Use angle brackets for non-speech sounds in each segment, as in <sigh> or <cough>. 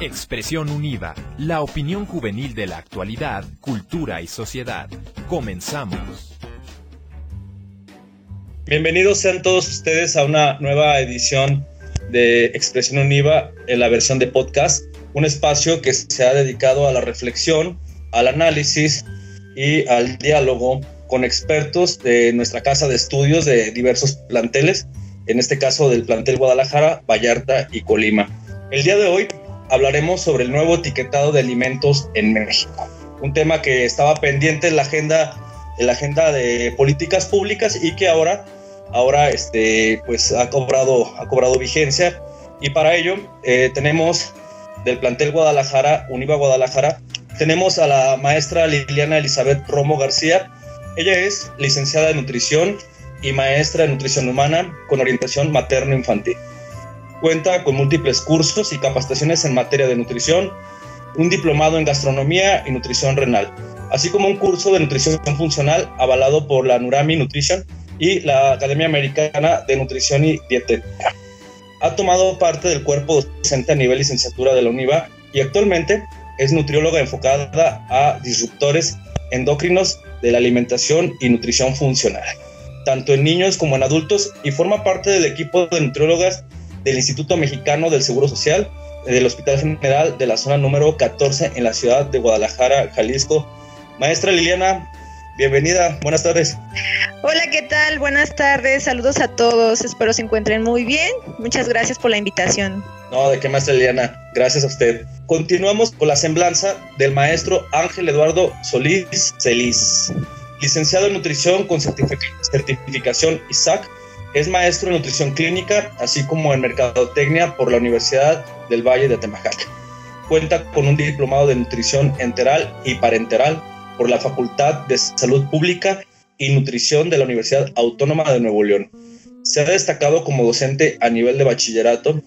Expresión Univa, la opinión juvenil de la actualidad, cultura y sociedad. Comenzamos. Bienvenidos sean todos ustedes a una nueva edición de Expresión Univa en la versión de podcast, un espacio que se ha dedicado a la reflexión, al análisis y al diálogo con expertos de nuestra casa de estudios de diversos planteles, en este caso del plantel Guadalajara, Vallarta y Colima. El día de hoy hablaremos sobre el nuevo etiquetado de alimentos en México, un tema que estaba pendiente en la agenda, en la agenda de políticas públicas y que ahora, ahora este, pues ha cobrado, ha cobrado vigencia. Y para ello eh, tenemos del plantel Guadalajara, Univa Guadalajara, tenemos a la maestra Liliana Elizabeth Romo García. Ella es licenciada en nutrición y maestra en nutrición humana con orientación materno-infantil. Cuenta con múltiples cursos y capacitaciones en materia de nutrición, un diplomado en gastronomía y nutrición renal, así como un curso de nutrición funcional avalado por la Nurami Nutrition y la Academia Americana de Nutrición y Dietética. Ha tomado parte del cuerpo docente a nivel licenciatura de la UNIVA y actualmente es nutrióloga enfocada a disruptores endocrinos de la alimentación y nutrición funcional, tanto en niños como en adultos, y forma parte del equipo de nutriólogas del Instituto Mexicano del Seguro Social, del Hospital General de la zona número 14 en la ciudad de Guadalajara, Jalisco. Maestra Liliana, bienvenida, buenas tardes. Hola, ¿qué tal? Buenas tardes, saludos a todos, espero se encuentren muy bien. Muchas gracias por la invitación. No, de qué maestra Liliana, gracias a usted. Continuamos con la semblanza del maestro Ángel Eduardo Solís Celis, licenciado en nutrición con certificación ISAC es maestro en nutrición clínica, así como en mercadotecnia por la Universidad del Valle de Atemajac. Cuenta con un diplomado de nutrición enteral y parenteral por la Facultad de Salud Pública y Nutrición de la Universidad Autónoma de Nuevo León. Se ha destacado como docente a nivel de bachillerato,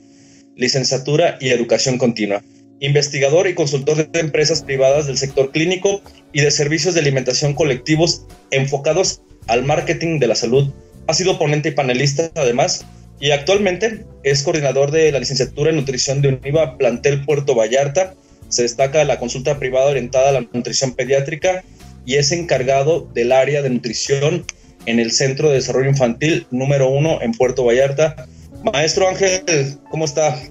licenciatura y educación continua, investigador y consultor de empresas privadas del sector clínico y de servicios de alimentación colectivos enfocados al marketing de la salud ha sido ponente y panelista además y actualmente es coordinador de la licenciatura en nutrición de UNIVA Plantel Puerto Vallarta. Se destaca la consulta privada orientada a la nutrición pediátrica y es encargado del área de nutrición en el Centro de Desarrollo Infantil número uno en Puerto Vallarta. Maestro Ángel, ¿cómo está?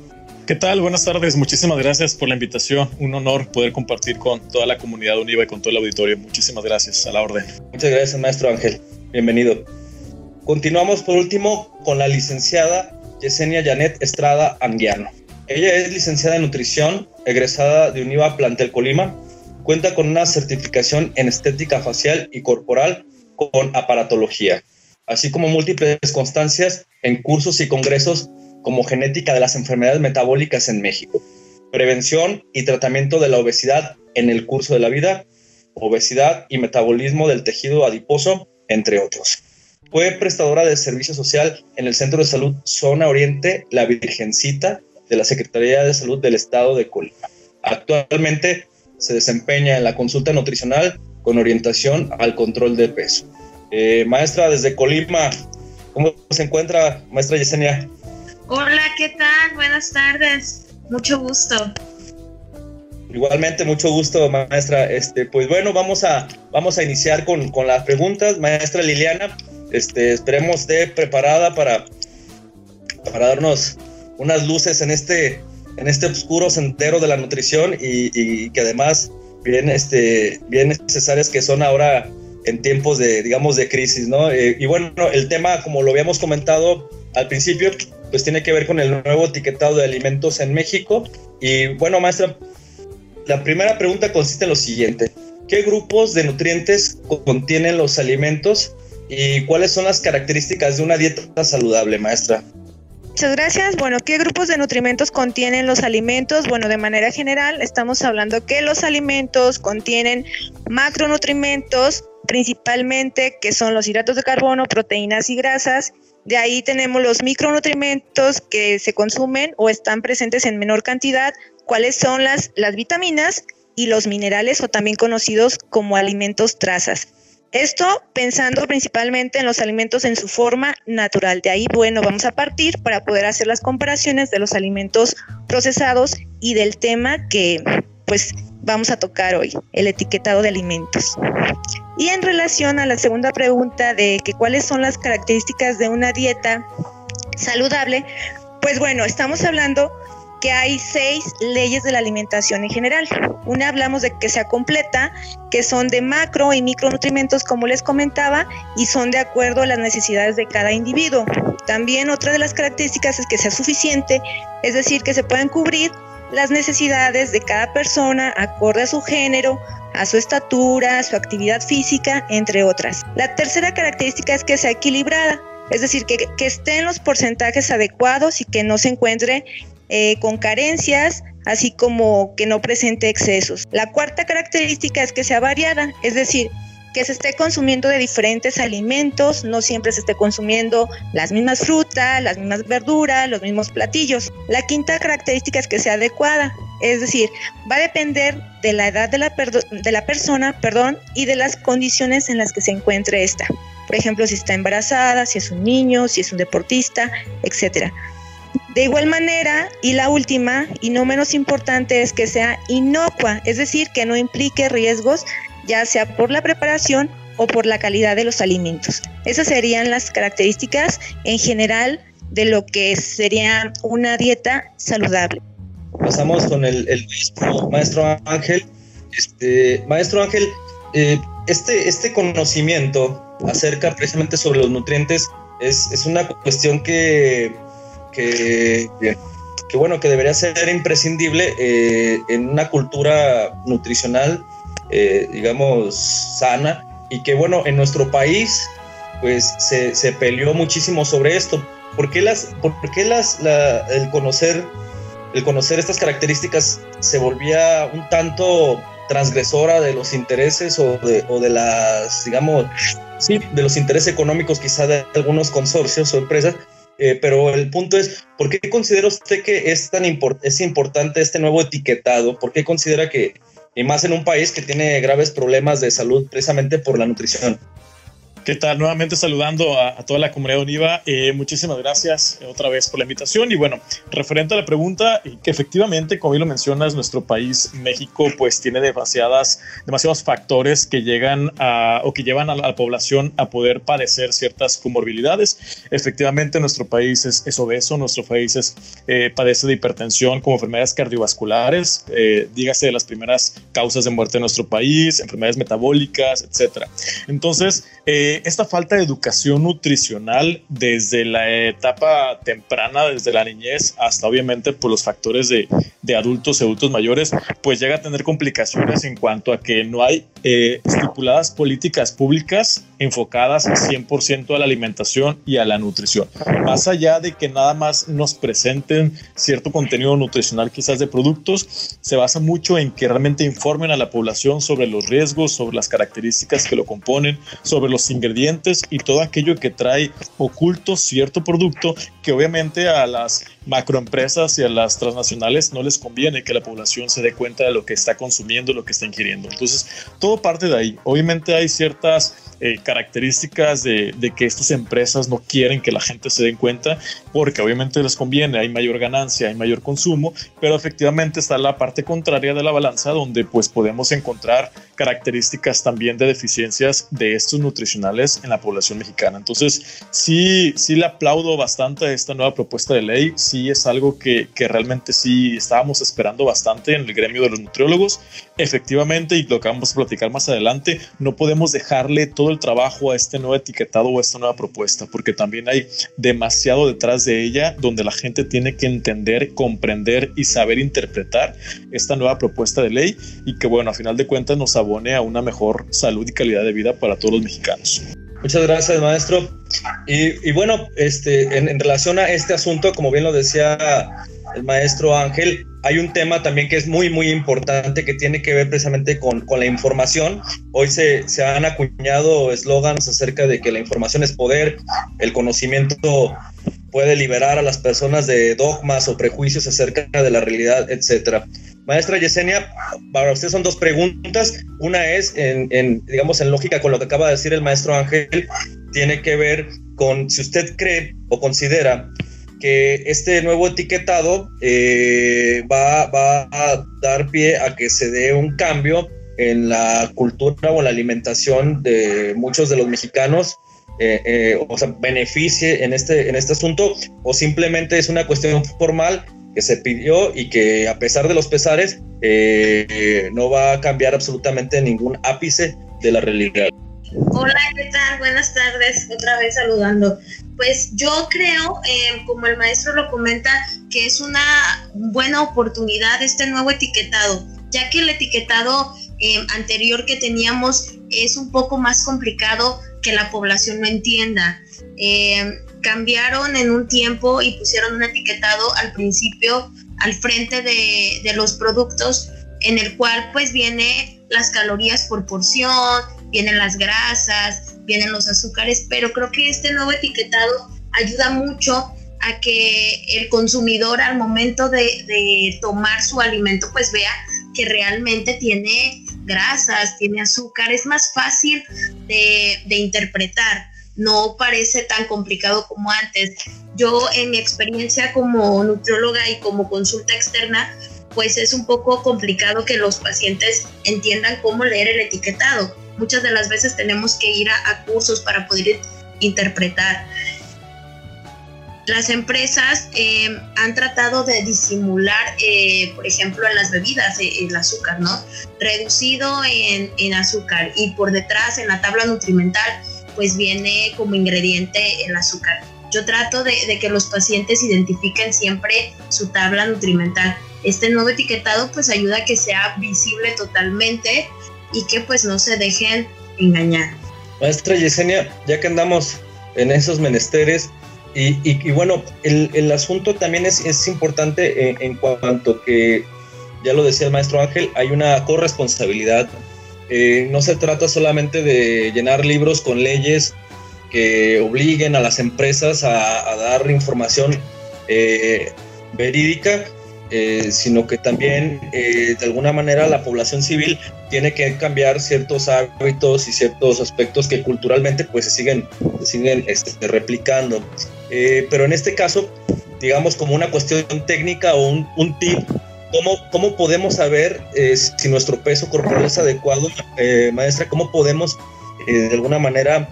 ¿Qué tal? Buenas tardes. Muchísimas gracias por la invitación. Un honor poder compartir con toda la comunidad UNIVA y con todo el auditorio. Muchísimas gracias. A la orden. Muchas gracias, maestro Ángel. Bienvenido. Continuamos por último con la licenciada Yesenia Janet Estrada Anguiano. Ella es licenciada en nutrición, egresada de UNIVA Plantel Colima. Cuenta con una certificación en estética facial y corporal con aparatología, así como múltiples constancias en cursos y congresos como genética de las enfermedades metabólicas en México, prevención y tratamiento de la obesidad en el curso de la vida, obesidad y metabolismo del tejido adiposo, entre otros. Fue prestadora de servicio social en el Centro de Salud Zona Oriente La Virgencita de la Secretaría de Salud del Estado de Colima. Actualmente se desempeña en la consulta nutricional con orientación al control de peso. Eh, maestra, desde Colima, ¿cómo se encuentra, maestra Yesenia? Hola, ¿qué tal? Buenas tardes. Mucho gusto. Igualmente, mucho gusto, maestra. Este, pues bueno, vamos a, vamos a iniciar con, con las preguntas. Maestra Liliana, este, esperemos esté preparada para, para darnos unas luces en este, en este oscuro sendero de la nutrición y, que además bien, este, bien necesarias que son ahora en tiempos de, digamos, de crisis, ¿no? Eh, y bueno, el tema, como lo habíamos comentado al principio, pues tiene que ver con el nuevo etiquetado de alimentos en México. Y bueno, maestra, la primera pregunta consiste en lo siguiente. ¿Qué grupos de nutrientes contienen los alimentos ¿Y cuáles son las características de una dieta saludable, maestra? Muchas gracias. Bueno, ¿qué grupos de nutrimentos contienen los alimentos? Bueno, de manera general estamos hablando que los alimentos contienen macronutrimentos, principalmente que son los hidratos de carbono, proteínas y grasas. De ahí tenemos los micronutrimentos que se consumen o están presentes en menor cantidad, cuáles son las, las vitaminas y los minerales o también conocidos como alimentos trazas. Esto pensando principalmente en los alimentos en su forma natural. De ahí, bueno, vamos a partir para poder hacer las comparaciones de los alimentos procesados y del tema que pues vamos a tocar hoy, el etiquetado de alimentos. Y en relación a la segunda pregunta de que cuáles son las características de una dieta saludable, pues bueno, estamos hablando que hay seis leyes de la alimentación en general. Una hablamos de que sea completa, que son de macro y micronutrimentos, como les comentaba, y son de acuerdo a las necesidades de cada individuo. También otra de las características es que sea suficiente, es decir, que se puedan cubrir las necesidades de cada persona acorde a su género, a su estatura, a su actividad física, entre otras. La tercera característica es que sea equilibrada, es decir, que, que esté en los porcentajes adecuados y que no se encuentre eh, con carencias, así como que no presente excesos. La cuarta característica es que sea variada, es decir, que se esté consumiendo de diferentes alimentos, no siempre se esté consumiendo las mismas frutas, las mismas verduras, los mismos platillos. La quinta característica es que sea adecuada, es decir, va a depender de la edad de la, persona perdón, y de las condiciones en las que se encuentre esta. Por ejemplo, si está embarazada, si es un niño, si es un deportista, etcétera. De igual manera, y la última, y no menos importante, es que sea inocua, es decir, que no implique riesgos, ya sea por la preparación o por la calidad de los alimentos. Esas serían las características en general de lo que sería una dieta saludable. Pasamos con el, maestro, Ángel. Este, maestro Ángel, eh, este, este conocimiento acerca precisamente sobre los nutrientes es, es una cuestión que que, que bueno, que debería ser imprescindible eh, en una cultura nutricional, eh, digamos, sana, y que bueno, en nuestro país, pues se, se peleó muchísimo sobre esto. ¿Por qué, las, por qué las, el, conocer, el conocer estas características se volvía un tanto transgresora de los intereses o de, o de las, digamos, sí, de los intereses económicos quizá de algunos consorcios o empresas, eh, pero el punto es, ¿por qué considera usted que es tan es importante este nuevo etiquetado? ¿Por qué considera que, y más en un país que tiene graves problemas de salud precisamente por la nutrición? ¿Qué tal? Nuevamente saludando a, toda la comunidad UNIVA. Eh, muchísimas gracias otra vez por la invitación. Y bueno, referente a la pregunta, que efectivamente, como bien lo mencionas, nuestro país, México, pues tiene demasiadas, demasiados factores que llegan a, o que llevan a la, población a poder padecer ciertas comorbilidades. Efectivamente, nuestro país es, obeso, nuestro país es, eh, padece de hipertensión como enfermedades cardiovasculares, eh, dígase de las primeras causas de muerte de nuestro país, enfermedades metabólicas, etcétera. Entonces, eh, esta falta de educación nutricional desde la etapa temprana, desde la niñez, hasta obviamente por los factores de, de adultos y adultos mayores, pues llega a tener complicaciones en cuanto a que no hay eh, estipuladas políticas públicas enfocadas 100% a la alimentación y a la nutrición. Más allá de que nada más nos presenten cierto contenido nutricional quizás de productos, se basa mucho en que realmente informen a la población sobre los riesgos, sobre las características que lo componen, sobre los ingredientes y todo aquello que trae oculto cierto producto que obviamente a las macroempresas y a las transnacionales no les conviene que la población se dé cuenta de lo que está consumiendo, lo que está ingiriendo. Entonces, todo parte de ahí. Obviamente hay ciertas eh, características de, que estas empresas no quieren que la gente se den cuenta porque obviamente les conviene, hay mayor ganancia, hay mayor consumo, pero efectivamente está la parte contraria de la balanza donde pues podemos encontrar características también de deficiencias de estos nutricionales en la población mexicana. Entonces, sí, sí le aplaudo bastante a esta nueva propuesta de ley, sí es algo que, que realmente sí estábamos esperando bastante en el gremio de los nutriólogos. Efectivamente, y lo que vamos a platicar más adelante, no podemos dejarle todo el trabajo a este nuevo etiquetado o a esta nueva propuesta, porque también hay demasiado detrás de ella donde la gente tiene que entender, comprender y saber interpretar esta nueva propuesta de ley y que bueno, a final de cuentas nos abone a una mejor salud y calidad de vida para todos los mexicanos. Muchas gracias, maestro. Y, bueno, este, en, relación a este asunto, como bien lo decía el maestro Ángel, hay un tema también que es muy, muy importante que tiene que ver precisamente con, con la información. Hoy se, se han acuñado eslogans acerca de que la información es poder, el conocimiento puede liberar a las personas de dogmas o prejuicios acerca de la realidad, etcétera. Maestra Yesenia, para usted son dos preguntas. Una es, en, digamos, en lógica con lo que acaba de decir el maestro Ángel, tiene que ver con si usted cree o considera que este nuevo etiquetado eh, va, va, a dar pie a que se dé un cambio en la cultura o la alimentación de muchos de los mexicanos, eh, eh, o sea, beneficie en este, en este asunto, o simplemente es una cuestión formal que se pidió y que a pesar de los pesares no va a cambiar absolutamente ningún ápice de la realidad. Hola, ¿qué tal? Buenas tardes, otra vez saludando. Pues yo creo, eh, como el maestro lo comenta, que es una buena oportunidad este nuevo etiquetado, ya que el etiquetado eh, anterior que teníamos es un poco más complicado que la población no entienda. Eh, cambiaron en un tiempo y pusieron un etiquetado al principio al frente de, de los productos en el cual pues viene las calorías por porción, vienen las grasas, vienen los azúcares, pero creo que este nuevo etiquetado ayuda mucho a que el consumidor al momento de, tomar su alimento pues vea que realmente tiene grasas, tiene azúcar, es más fácil de, de interpretar, no parece tan complicado como antes. Yo en mi experiencia como nutrióloga y como consulta externa, pues es un poco complicado que los pacientes entiendan cómo leer el etiquetado muchas de las veces tenemos que ir a, cursos para poder interpretar. Las empresas eh, han tratado de disimular, eh, por ejemplo, en las bebidas eh, el azúcar, ¿no? Reducido en, en, azúcar y por detrás en la tabla nutrimental, pues viene como ingrediente el azúcar. Yo trato de, que los pacientes identifiquen siempre su tabla nutrimental. Este nuevo etiquetado pues ayuda a que sea visible totalmente y que pues no se dejen engañar. Maestra Yesenia, ya que andamos en esos menesteres, y, bueno, el, asunto también es, es importante en, cuanto que, ya lo decía el maestro Ángel, hay una corresponsabilidad. Eh, no se trata solamente de llenar libros con leyes que obliguen a las empresas a, a dar información eh, verídica, eh, sino que también eh, de alguna manera la población civil tiene que cambiar ciertos hábitos y ciertos aspectos que culturalmente pues se siguen, siguen este, replicando. Eh, pero en este caso, digamos como una cuestión técnica o un, un tip, ¿cómo, ¿cómo podemos saber si nuestro peso corporal es adecuado? maestra, ¿cómo podemos de alguna manera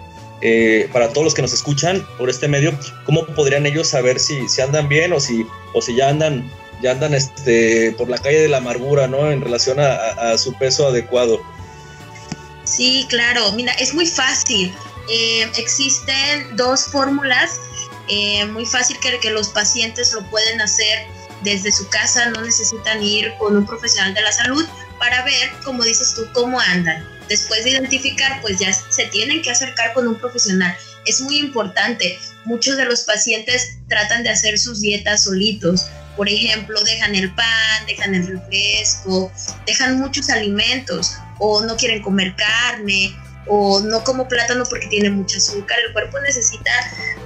para todos los que nos escuchan por este medio, ¿cómo podrían ellos saber si, si andan bien o si, o si ya andan ya andan este, por la calle de la amargura, ¿no? En relación a, su peso adecuado. Sí, claro, mira, es muy fácil. Eh, existen dos fórmulas, eh, muy fácil que, que los pacientes lo pueden hacer desde su casa, no necesitan ir con un profesional de la salud para ver, como dices tú, cómo andan. Después de identificar, pues ya se tienen que acercar con un profesional. Es muy importante. Muchos de los pacientes tratan de hacer sus dietas solitos por ejemplo, dejan el pan, dejan el refresco, dejan muchos alimentos o no quieren comer carne o no como plátano porque tiene mucho azúcar. El cuerpo necesita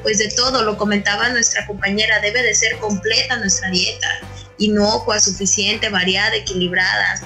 pues de todo, lo comentaba nuestra compañera, debe de ser completa nuestra dieta, inocua, suficiente, variada, equilibrada.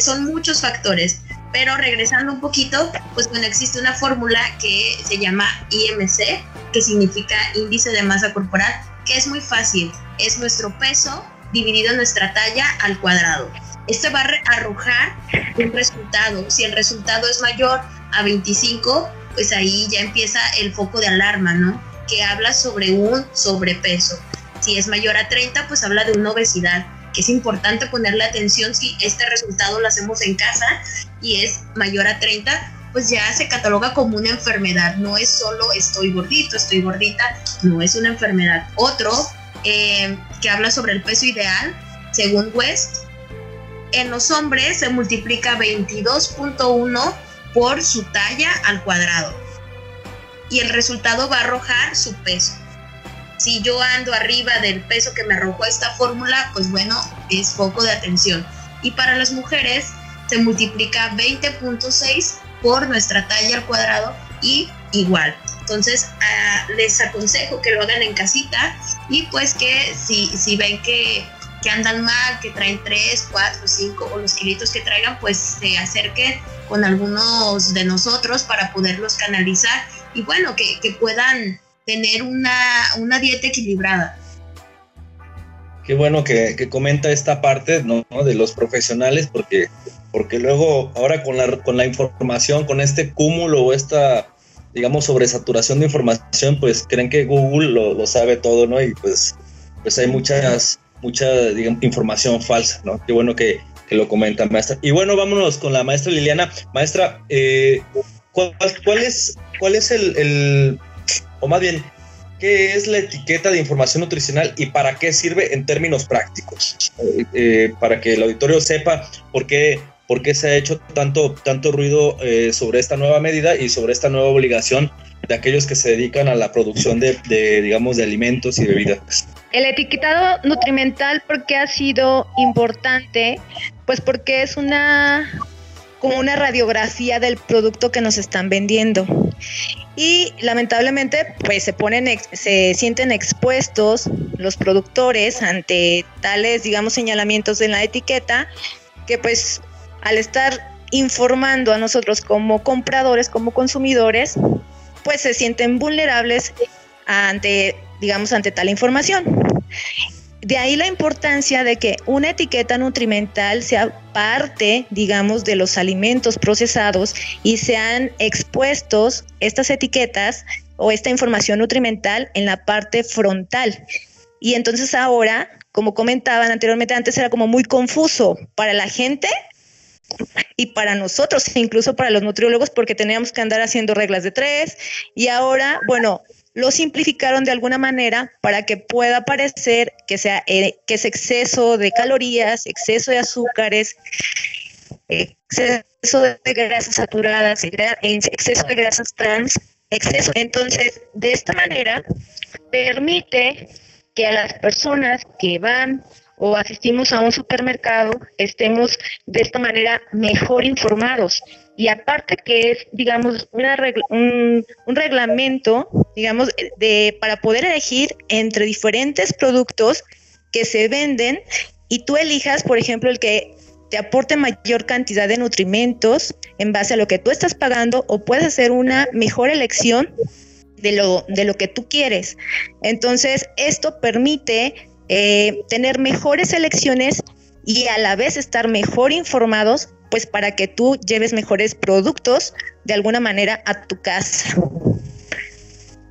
son muchos factores. Pero regresando un poquito, pues bueno, existe una fórmula que se llama IMC, que significa índice de masa corporal, que es muy fácil es nuestro peso dividido nuestra talla al cuadrado. Esto va a arrojar un resultado. Si el resultado es mayor a 25, pues ahí ya empieza el foco de alarma, ¿no? Que habla sobre un sobrepeso. Si es mayor a 30, pues habla de una obesidad, que es importante ponerle atención si este resultado lo hacemos en casa y es mayor a 30, pues ya se cataloga como una enfermedad. No es solo estoy gordito, estoy gordita, no es una enfermedad. Otro eh, que habla sobre el peso ideal, según West, en los hombres se multiplica 22.1 por su talla al cuadrado. Y el resultado va a arrojar su peso. Si yo ando arriba del peso que me arrojó esta fórmula, pues bueno, es foco de atención. Y para las mujeres se multiplica 20.6 por nuestra talla al cuadrado y igual. Entonces, ah, les aconsejo que lo hagan en casita y pues que si, si ven que, que andan mal, que traen 3, 4, 5 o los kilitos que traigan, pues se acerquen con algunos de nosotros para poderlos canalizar y bueno, que, que puedan tener una, una dieta equilibrada. Qué bueno que, comenta esta parte ¿no? de los profesionales, porque, porque luego ahora con la, con la información, con este cúmulo o esta, digamos, sobresaturación de información, pues creen que Google lo, lo sabe todo, ¿no? Y pues, pues hay muchas, mucha información falsa, ¿no? Qué bueno que, que, lo comenta, maestra. Y bueno, vámonos con la maestra Liliana. Maestra, eh, ¿cuál, ¿cuál, es, cuál es el, el, o más bien, ¿Qué es la etiqueta de información nutricional y para qué sirve en términos prácticos? Eh, eh, para que el auditorio sepa por qué, por qué se ha hecho tanto, tanto ruido eh, sobre esta nueva medida y sobre esta nueva obligación de aquellos que se dedican a la producción de, de, digamos, de alimentos y bebidas. El etiquetado nutrimental, ¿por qué ha sido importante? Pues porque es una como una radiografía del producto que nos están vendiendo. Y lamentablemente, pues se ponen, se sienten expuestos los productores ante tales, digamos, señalamientos en la etiqueta, que pues al estar informando a nosotros como compradores, como consumidores, pues se sienten vulnerables ante, digamos, ante tal información. De ahí la importancia de que una etiqueta nutrimental sea parte, digamos, de los alimentos procesados y sean expuestos estas etiquetas o esta información nutrimental en la parte frontal. Y entonces ahora, como comentaban anteriormente, antes era como muy confuso para la gente y para nosotros, incluso para los nutriólogos, porque teníamos que andar haciendo reglas de tres. Y ahora, bueno, lo simplificaron de alguna manera para que pueda parecer que, sea, eh, que es exceso de calorías, exceso de azúcares, exceso de grasas saturadas, exceso de grasas trans, exceso. Entonces, de esta manera, permite que a las personas que van o asistimos a un supermercado estemos de esta manera mejor informados y aparte que es, digamos, un, reglamento, digamos, de, para poder elegir entre diferentes productos que se venden y tú elijas, por ejemplo, el que te aporte mayor cantidad de nutrimentos en base a lo que tú estás pagando o puedes hacer una mejor elección de lo, de lo que tú quieres. Entonces, esto permite eh, tener mejores elecciones y a la vez estar mejor informados pues para que tú lleves mejores productos de alguna manera a tu casa.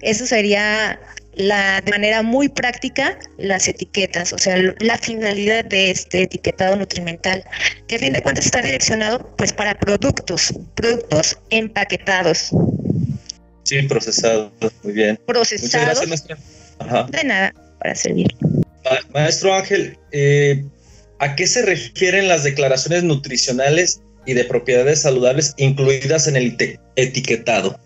Eso sería la, de manera muy práctica las etiquetas, o sea, la finalidad de este etiquetado nutrimental, que a fin de cuentas está direccionado pues para productos, productos empaquetados. Sí, procesados, muy bien. Procesados. Muchas gracias, De nada, para servir. Maestro Ángel, eh, ¿A qué se refieren las declaraciones nutricionales y de propiedades saludables incluidas en el etiquetado?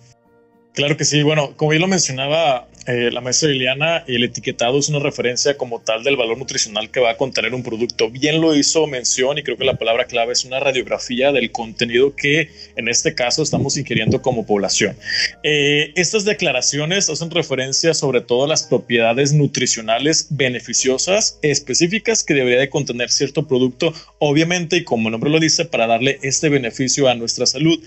Claro que sí. Bueno, como yo lo mencionaba eh, la maestra Liliana, el etiquetado es una referencia como tal del valor nutricional que va a contener un producto. Bien lo hizo mención y creo que la palabra clave es una radiografía del contenido que en este caso estamos ingiriendo como población. Eh, estas declaraciones hacen referencia sobre todo a las propiedades nutricionales beneficiosas específicas que debería de contener cierto producto, obviamente, y como el nombre lo dice, para darle este beneficio a nuestra salud.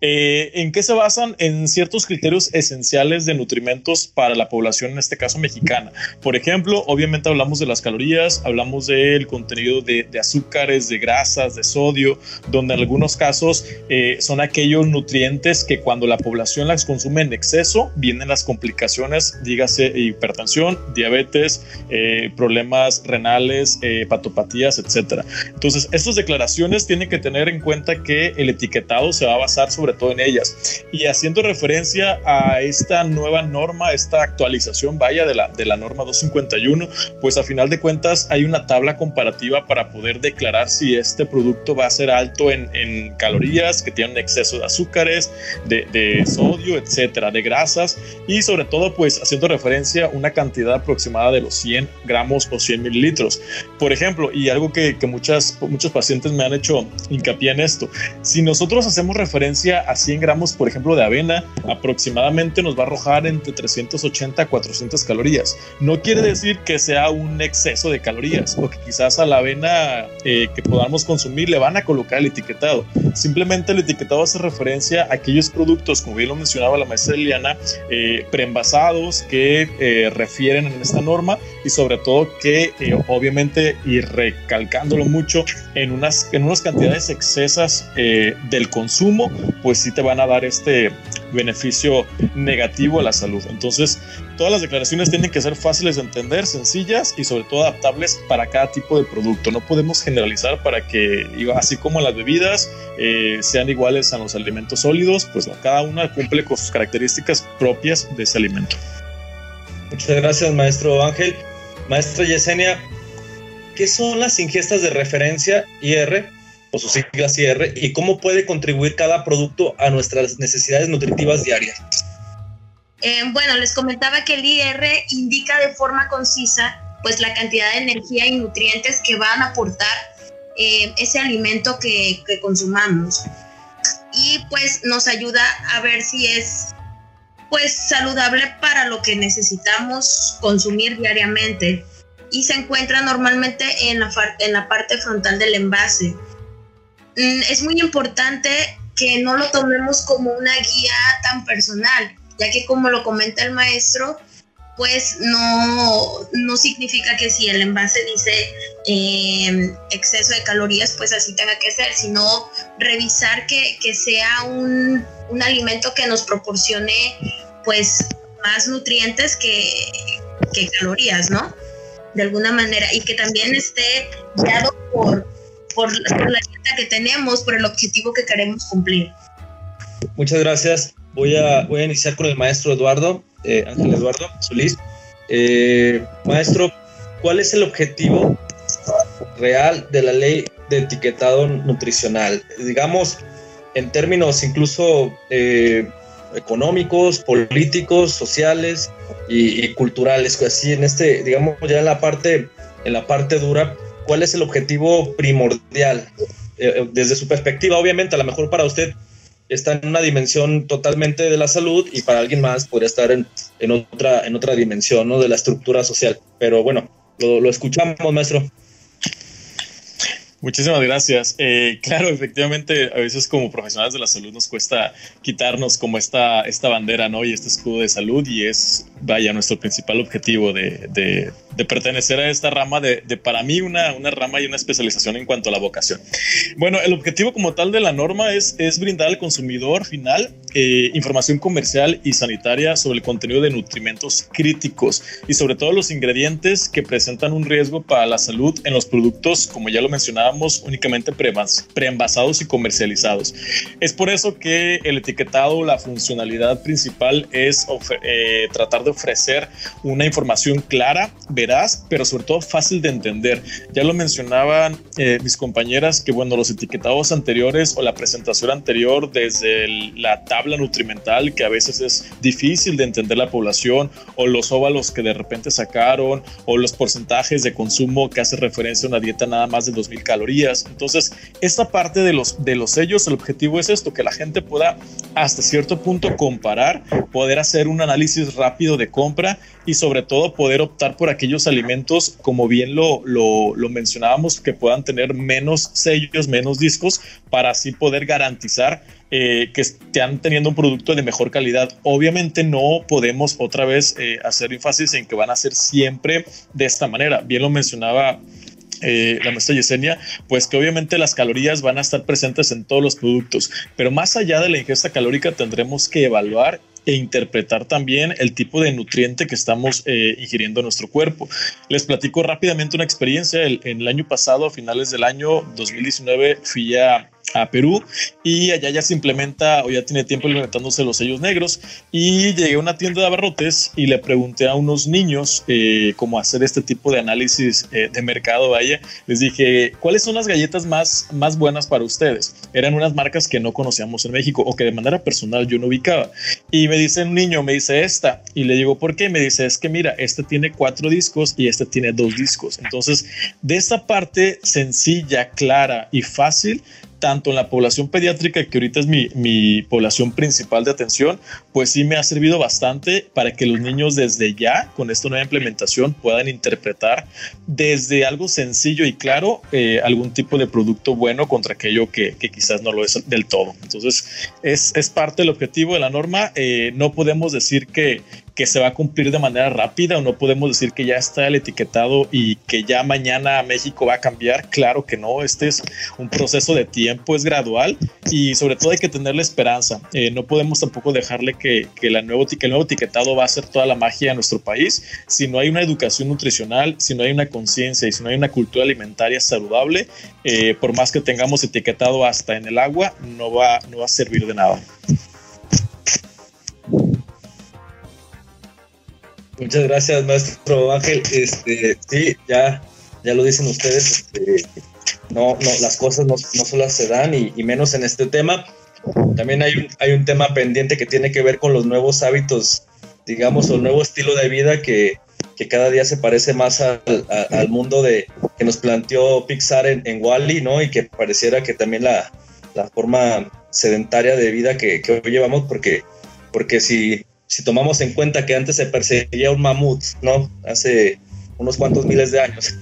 Eh, ¿En qué se basan? En ciertos criterios esenciales de nutrimentos para la población, en este caso mexicana. Por ejemplo, obviamente hablamos de las calorías, hablamos del contenido de, azúcares, de grasas, de sodio, donde en algunos casos eh, son aquellos nutrientes que cuando la población las consume en exceso, vienen las complicaciones, dígase hipertensión, diabetes, eh, problemas renales, eh, hepatopatías, etcétera. Entonces, estas declaraciones tienen que tener en cuenta que el etiquetado se va a basar sobre todo en ellas. Y haciendo referencia a esta nueva norma, esta actualización vaya de la, de la norma 251, pues a final de cuentas hay una tabla comparativa para poder declarar si este producto va a ser alto en, calorías, que tiene un exceso de azúcares, de, sodio, etcétera, de grasas y sobre todo pues haciendo referencia a una cantidad aproximada de los 100 gramos o 100 mililitros. Por ejemplo, y algo que, que muchas, muchos pacientes me han hecho hincapié en esto, si nosotros hacemos referencia a 100 gramos, por ejemplo, de avena, aproximadamente aproximadamente nos va a arrojar entre 380 a 400 calorías. No quiere decir que sea un exceso de calorías o que quizás a la avena eh, que podamos consumir le van a colocar el etiquetado. Simplemente el etiquetado hace referencia a aquellos productos, como bien lo mencionaba la maestra Eliana, eh, preenvasados que eh, refieren en esta norma y sobre todo que obviamente y recalcándolo mucho en unas, en unas cantidades excesas del consumo, pues sí te van a dar este beneficio negativo a la salud. Entonces, todas las declaraciones tienen que ser fáciles de entender, sencillas y sobre todo adaptables para cada tipo de producto. No podemos generalizar para que, así como las bebidas eh, sean iguales a los alimentos sólidos, pues cada una cumple con sus características propias de ese alimento. Muchas gracias, maestro Ángel. Maestra Yesenia, ¿qué son las ingestas de referencia IR o sus siglas IR y cómo puede contribuir cada producto a nuestras necesidades nutritivas diarias. Eh, bueno, les comentaba que el IR indica de forma concisa pues la cantidad de energía y nutrientes que van a aportar eh, ese alimento que, que consumamos y pues nos ayuda a ver si es pues saludable para lo que necesitamos consumir diariamente y se encuentra normalmente en la, parte frontal del envase. Mm, es muy importante que no lo tomemos como una guía tan personal, ya que como lo comenta el maestro, pues no, no significa que si el envase dice em, exceso de calorías, pues así tenga que ser, sino revisar que, sea un, un, alimento que nos proporcione pues más nutrientes que, que calorías, ¿no? De alguna manera, y que también esté guiado por, por, la dieta que tenemos, por el objetivo que queremos cumplir. Muchas gracias. Voy a, voy a iniciar con el maestro Eduardo, eh, Ángel Eduardo Solís. Eh, maestro, ¿cuál es el objetivo real de la ley de etiquetado nutricional? Digamos, en términos incluso eh, económicos, políticos, sociales y, y, culturales, así en este, digamos, ya en la parte, en la parte dura, ¿Cuál es el objetivo primordial? Eh, desde su perspectiva, obviamente, a lo mejor para usted está en una dimensión totalmente de la salud y para alguien más podría estar en, otra, en otra dimensión ¿no? de la estructura social. Pero bueno, lo, lo escuchamos, maestro. Muchísimas gracias. Eh, claro, efectivamente, a veces como profesionales de la salud nos cuesta quitarnos como esta, esta bandera, ¿no? Y este escudo de salud y es, vaya, nuestro principal objetivo de, de, pertenecer a esta rama de, de, para mí, una, una rama y una especialización en cuanto a la vocación. Bueno, el objetivo como tal de la norma es, es brindar al consumidor final eh, información comercial y sanitaria sobre el contenido de nutrimentos críticos y sobre todo los ingredientes que presentan un riesgo para la salud en los productos, como ya lo mencionábamos, únicamente preenvasados y comercializados. Es por eso que el etiquetado, la funcionalidad principal es eh, tratar de ofrecer una información clara, veraz, pero sobre todo fácil de entender. Ya lo mencionaban eh, mis compañeras que, bueno, los etiquetados anteriores o la presentación anterior desde la tabla tabla nutrimental que a veces es difícil de entender la población o los óvalos que de repente sacaron o los porcentajes de consumo que hace referencia a una dieta nada más de 2000 calorías. Entonces, esta parte de los, de los sellos, el objetivo es esto, que la gente pueda hasta cierto punto comparar, poder hacer un análisis rápido de compra y sobre todo poder optar por aquellos alimentos, como bien lo, lo, mencionábamos, que puedan tener menos sellos, menos discos, para así poder garantizar eh, que estén teniendo un producto de mejor calidad. Obviamente no podemos otra vez eh, hacer énfasis en que van a ser siempre de esta manera. Bien lo mencionaba eh, la maestra Yesenia, pues que obviamente las calorías van a estar presentes en todos los productos, pero más allá de la ingesta calórica tendremos que evaluar e interpretar también el tipo de nutriente que estamos ingiriendo en nuestro cuerpo. Les platico rápidamente una experiencia. en el año pasado, a finales del año 2019, fui a a Perú y allá ya se implementa o ya tiene tiempo implementándose los sellos negros. Y llegué a una tienda de abarrotes y le pregunté a unos niños eh, cómo hacer este tipo de análisis eh, de mercado vaya. Les dije cuáles son las galletas más más buenas para ustedes eran unas marcas que no conocíamos en México o que de manera personal yo no ubicaba. Y me dice un niño me dice esta y le digo por qué me dice es que mira este tiene cuatro discos y este tiene dos discos entonces de esta parte sencilla clara y fácil tanto en la población pediátrica, que ahorita es mi, mi, población principal de atención, pues sí me ha servido bastante para que los niños desde ya, con esta nueva implementación, puedan interpretar desde algo sencillo y claro eh, algún tipo de producto bueno contra aquello que, que, quizás no lo es del todo. Entonces, es, es parte del objetivo de la norma. Eh, no podemos decir que, que se va a cumplir de manera rápida o no podemos decir que ya está el etiquetado y que ya mañana México va a cambiar. Claro que no, este es un proceso de tiempo, es gradual y sobre todo hay que tenerle esperanza. Eh, no podemos tampoco dejarle que, que, la nuevo, que el nuevo etiquetado va a hacer toda la magia de nuestro país. Si no hay una educación nutricional, si no hay una conciencia y si no hay una cultura alimentaria saludable, eh, por más que tengamos etiquetado hasta en el agua, no va, no va a servir de nada. Muchas gracias, maestro Ángel. Este, sí, ya, ya lo dicen ustedes, este, no, no, las cosas no, no solo se dan y, menos en este tema. También hay un, hay un tema pendiente que tiene que ver con los nuevos hábitos, digamos, o el nuevo estilo de vida que, que cada día se parece más al, al, mundo de que nos planteó Pixar en, en Wally, ¿no? Y que pareciera que también la, la forma sedentaria de vida que, que hoy llevamos, porque, porque si si tomamos en cuenta que antes se perseguía un mamut, ¿no? Hace unos cuantos miles de años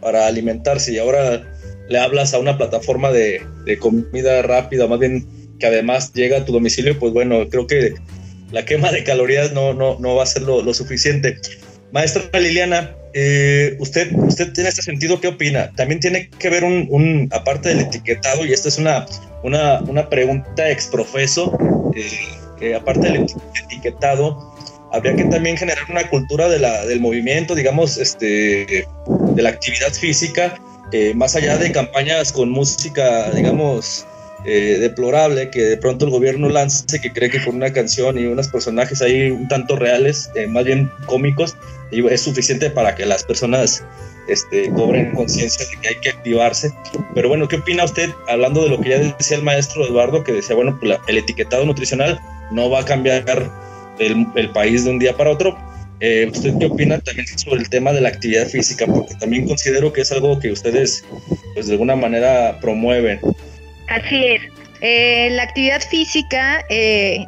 para alimentarse y ahora le hablas a una plataforma de, comida rápida, más bien que además llega a tu domicilio, pues bueno, creo que la quema de calorías no, no, no va a ser lo, suficiente. Maestra Liliana, eh, usted, usted en este sentido, ¿qué opina? También tiene que ver un, aparte del etiquetado, y esta es una, una, una pregunta exprofeso, eh, aparte del etiquetado, habría que también generar una cultura del movimiento, digamos, este, de la actividad física, eh, más allá de campañas con música, digamos, eh, deplorable, que de pronto el gobierno lance, que cree que con una canción y unos personajes ahí un tanto reales, eh, más bien cómicos, es suficiente para que las personas este, cobren conciencia de que hay que activarse. Pero bueno, ¿qué opina usted, hablando de lo que ya decía el maestro Eduardo, que decía, bueno, pues el etiquetado nutricional no va a cambiar el, el país de un día para otro. Eh, ¿Usted qué opina también sobre el tema de la actividad física? Porque también considero que es algo que ustedes, pues de alguna manera, promueven. Así es. Eh, la actividad física, eh,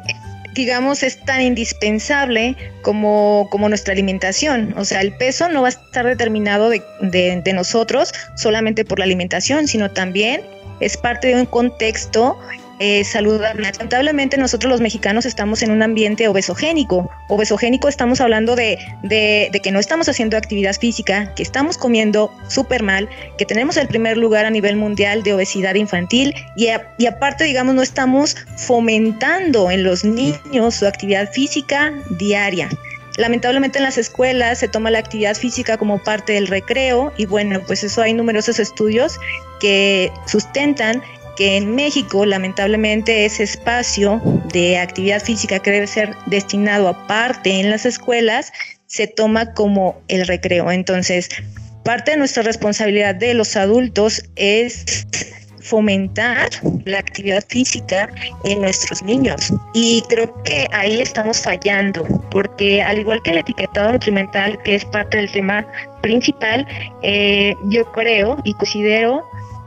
digamos, es tan indispensable como, como, nuestra alimentación. O sea, el peso no va a estar determinado de, de, de nosotros solamente por la alimentación, sino también es parte de un contexto eh, saludable. Lamentablemente nosotros los mexicanos estamos en un ambiente obesogénico. Obesogénico estamos hablando de, que no estamos haciendo actividad física, que estamos comiendo súper mal, que tenemos el primer lugar a nivel mundial de obesidad infantil y, y aparte, digamos, no estamos fomentando en los niños su actividad física diaria. Lamentablemente en las escuelas se toma la actividad física como parte del recreo y bueno, pues eso hay numerosos estudios que sustentan que en México lamentablemente ese espacio de actividad física que debe ser destinado aparte en las escuelas se toma como el recreo. Entonces, parte de nuestra responsabilidad de los adultos es fomentar la actividad física en nuestros niños. Y creo que ahí estamos fallando, porque al igual que el etiquetado nutrimental, que es parte del tema principal, eh, yo creo y considero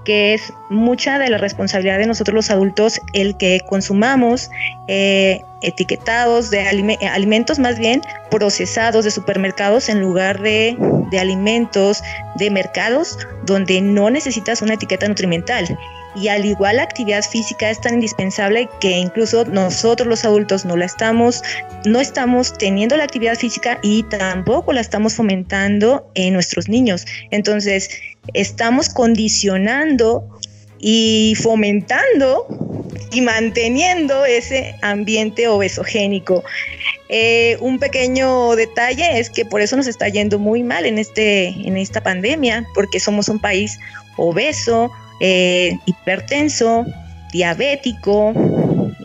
que es mucha de la responsabilidad de nosotros los adultos el que consumamos eh, etiquetados de alimentos más bien procesados de supermercados en lugar de, de alimentos de mercados donde no necesitas una etiqueta nutrimental y al igual la actividad física es tan indispensable que incluso nosotros los adultos no la estamos, no estamos teniendo la actividad física y tampoco la estamos fomentando en nuestros niños. Entonces, estamos condicionando y fomentando y manteniendo ese ambiente obesogénico. Eh, un pequeño detalle es que por eso nos está yendo muy mal en, este, en esta pandemia, porque somos un país obeso, eh, hipertenso, diabético,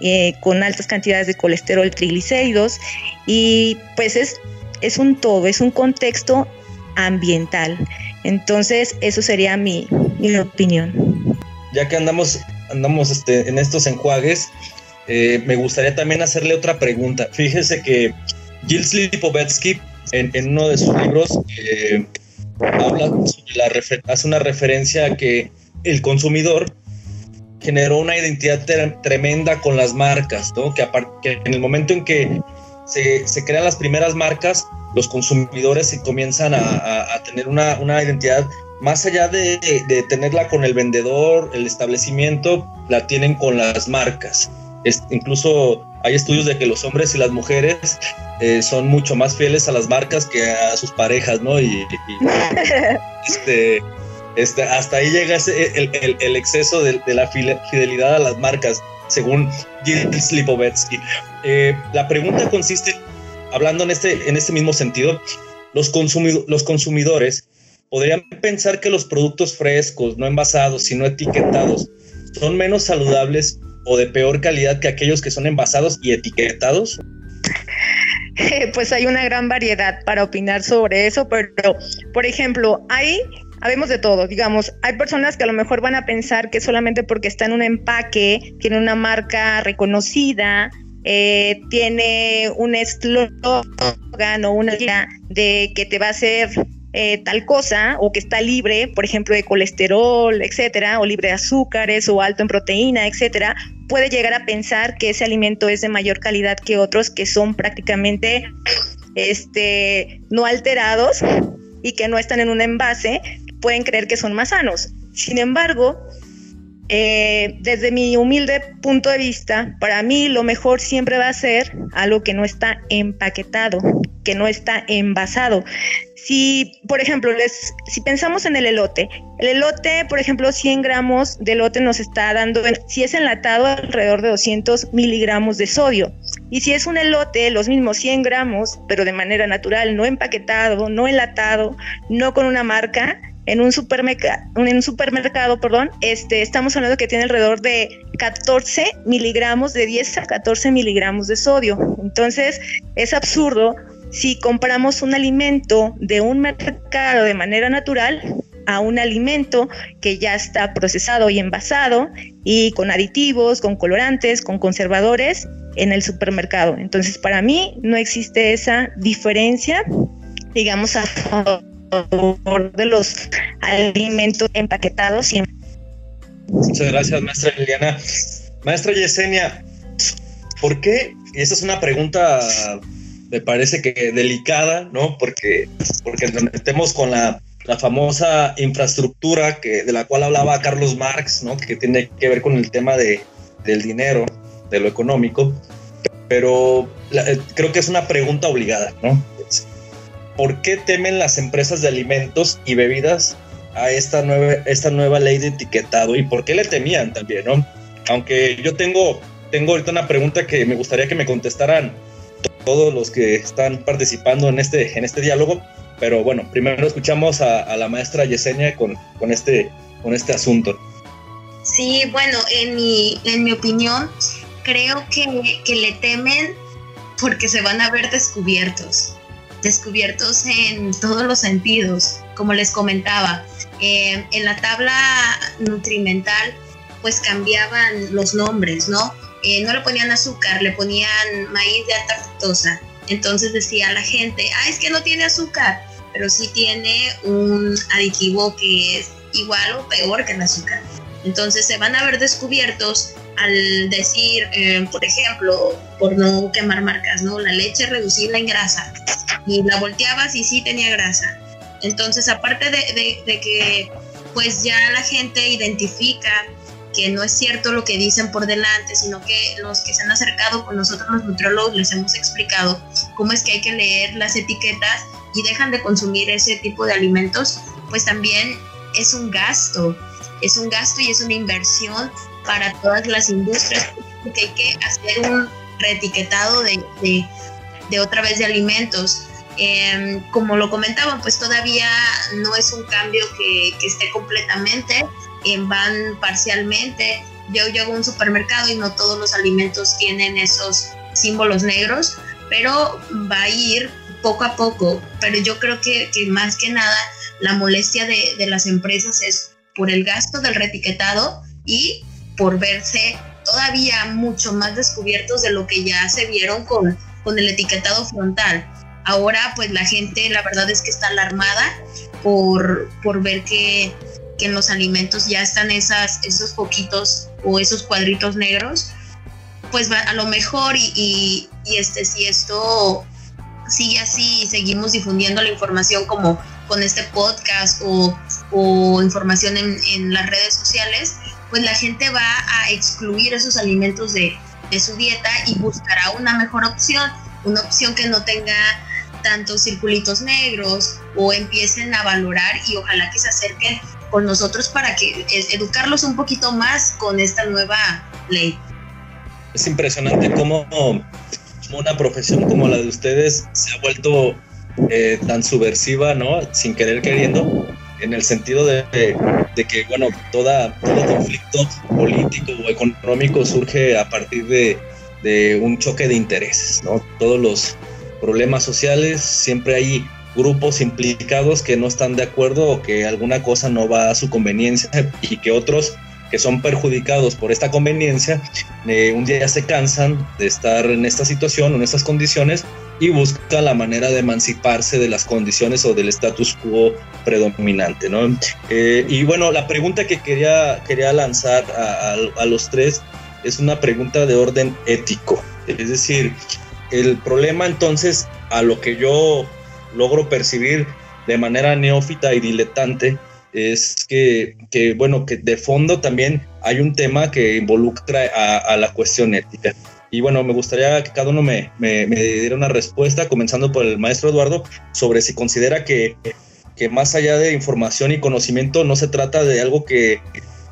eh, con altas cantidades de colesterol, triglicéridos, y pues es, es un todo, es un contexto ambiental. Entonces, eso sería mi, mi opinión. Ya que andamos, andamos este, en estos enjuagues, eh, me gustaría también hacerle otra pregunta. Fíjese que Gilles Lipovetsky, en, en uno de sus libros, habla sobre la hace una referencia a que el consumidor generó una identidad tremenda con las marcas, ¿no? Que, que en el momento en que se, se, crean las primeras marcas, los consumidores se comienzan a, a, tener una, una, identidad más allá de, de, tenerla con el vendedor, el establecimiento, la tienen con las marcas. Es, incluso hay estudios de que los hombres y las mujeres eh, son mucho más fieles a las marcas que a sus parejas, ¿no? Y, y <laughs> este, este, hasta ahí llega el, exceso de, la fidelidad a las marcas, según Gil Slipovetsky. Eh, la pregunta consiste, hablando en este, en este mismo sentido, los, los consumidores podrían pensar que los productos frescos, no envasados, sino etiquetados, son menos saludables o de peor calidad que aquellos que son envasados y etiquetados? <laughs> Pues hay una gran variedad para opinar sobre eso, pero por ejemplo, hay habemos de todo, digamos, hay personas que a lo mejor van a pensar que solamente porque está en un empaque, tiene una marca reconocida, eh, tiene un eslogan o una idea de que te va a hacer eh, tal cosa o que está libre, por ejemplo, de colesterol, etcétera, o libre de azúcares o alto en proteína, etcétera, puede llegar a pensar que ese alimento es de mayor calidad que otros que son prácticamente este, no alterados y que no están en un envase pueden creer que son más sanos. Sin embargo, eh, desde mi humilde punto de vista, para mí lo mejor siempre va a ser algo que no está empaquetado, que no está envasado. Si, por ejemplo, les, si pensamos en el elote, el elote, por ejemplo, 100 gramos de elote nos está dando, si es enlatado, alrededor de 200 miligramos de sodio. Y si es un elote, los mismos 100 gramos, pero de manera natural, no empaquetado, no enlatado, no con una marca, en un supermercado, en un supermercado, perdón, este, estamos hablando que tiene alrededor de 14 miligramos, de 10 a 14 miligramos de sodio. Entonces, es absurdo si compramos un alimento de un mercado de manera natural a un alimento que ya está procesado y envasado y con aditivos, con colorantes, con conservadores en el supermercado. Entonces, para mí no existe esa diferencia, digamos, a de los alimentos empaquetados. Muchas gracias, maestra Liliana. Maestra Yesenia, ¿por qué? Y esta es una pregunta, me parece que delicada, ¿no? Porque, porque estemos con la, la famosa infraestructura que, de la cual hablaba Carlos Marx, ¿no? Que tiene que ver con el tema de, del dinero, de lo económico. Pero eh, creo que es una pregunta obligada, ¿no? ¿Por qué temen las empresas de alimentos y bebidas a esta nueva, esta nueva ley de etiquetado y por qué le temían también, ¿no? Aunque yo tengo, tengo ahorita una pregunta que me gustaría que me contestaran todos los que están participando en este, en este diálogo, pero bueno, primero escuchamos a, la maestra Yesenia con, con, este, con este asunto. Sí, bueno, en mi, en mi opinión, creo que, que le temen porque se van a ver descubiertos descubiertos en todos los sentidos, como les comentaba. Eh, en la tabla nutrimental, pues cambiaban los nombres, ¿no? Eh, no le ponían azúcar, le ponían maíz de alta fructosa. Entonces decía la gente, ah, es que no tiene azúcar, pero sí tiene un aditivo que es igual o peor que el azúcar. Entonces se van a ver descubiertos al decir, eh, por ejemplo, por no quemar marcas, ¿no? La leche reducible en grasa y la volteabas y sí tenía grasa. Entonces, aparte de, que pues ya la gente identifica que no es cierto lo que dicen por delante, sino que los que se han acercado con nosotros los nutriólogos les hemos explicado cómo es que hay que leer las etiquetas y dejan de consumir ese tipo de alimentos, pues también es un gasto, es un gasto y es una inversión para todas las industrias, porque hay que hacer un reetiquetado de, de otra vez de alimentos. Em, como lo comentaban, pues todavía no es un cambio que, esté completamente, em, van parcialmente. Yo llego a un supermercado y no todos los alimentos tienen esos símbolos negros, pero va a ir poco a poco. Pero yo creo que, más que nada la molestia de, de las empresas es por el gasto del reetiquetado y por verse todavía mucho más descubiertos de lo que ya se vieron con con el etiquetado frontal. Ahora pues la gente la verdad es que está alarmada por, por ver que, que en los alimentos ya están esas, esos poquitos o esos cuadritos negros, pues va, a lo mejor y, y, este, si esto sigue así y seguimos difundiendo la información como con este podcast o, o información en, en, las redes sociales, pues la gente va a excluir esos alimentos de, de su dieta y buscará una mejor opción, una opción que no tenga tantos circulitos negros o empiecen a valorar y ojalá que se acerquen con nosotros para que educarlos un poquito más con esta nueva ley. Es impresionante cómo, una profesión como la de ustedes se ha vuelto eh, tan subversiva, ¿no? Sin querer queriendo, en el sentido de, que, bueno, todo conflicto político o económico surge a partir de, de un choque de intereses, ¿no? Todos los problemas sociales siempre hay grupos implicados que no están de acuerdo o que alguna cosa no va a su conveniencia <laughs> y que otros que son perjudicados por esta conveniencia, eh, un día se cansan de estar en esta situación en estas condiciones y buscan la manera de emanciparse de las condiciones o del status quo predominante. ¿no? Eh, y bueno, la pregunta que quería, quería lanzar a, a los tres es una pregunta de orden ético. Es decir, el problema entonces, a lo que yo logro percibir de manera neófita y diletante es que, que, bueno, que de fondo también hay un tema que involucra a, la cuestión ética. Y bueno, me gustaría que cada uno me, diera una respuesta, comenzando por el maestro Eduardo, sobre si considera que, más allá de información y conocimiento no se trata de algo que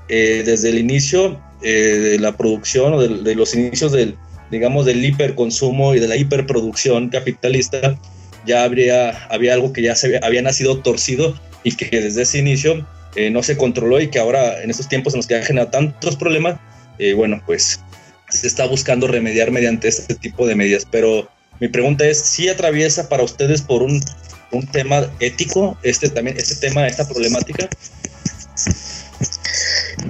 eh, desde el inicio eh, de la producción o de, los inicios del, digamos, del hiperconsumo y de la hiperproducción capitalista, ya habría, había algo que ya se había, nacido torcido y que desde ese inicio eh, no se controló y que ahora en estos tiempos en los que ha generado tantos problemas, bueno, pues se está buscando remediar mediante este tipo de medidas. Pero mi pregunta es, ¿si atraviesa para ustedes por un, un tema ético este, también, este tema, esta problemática?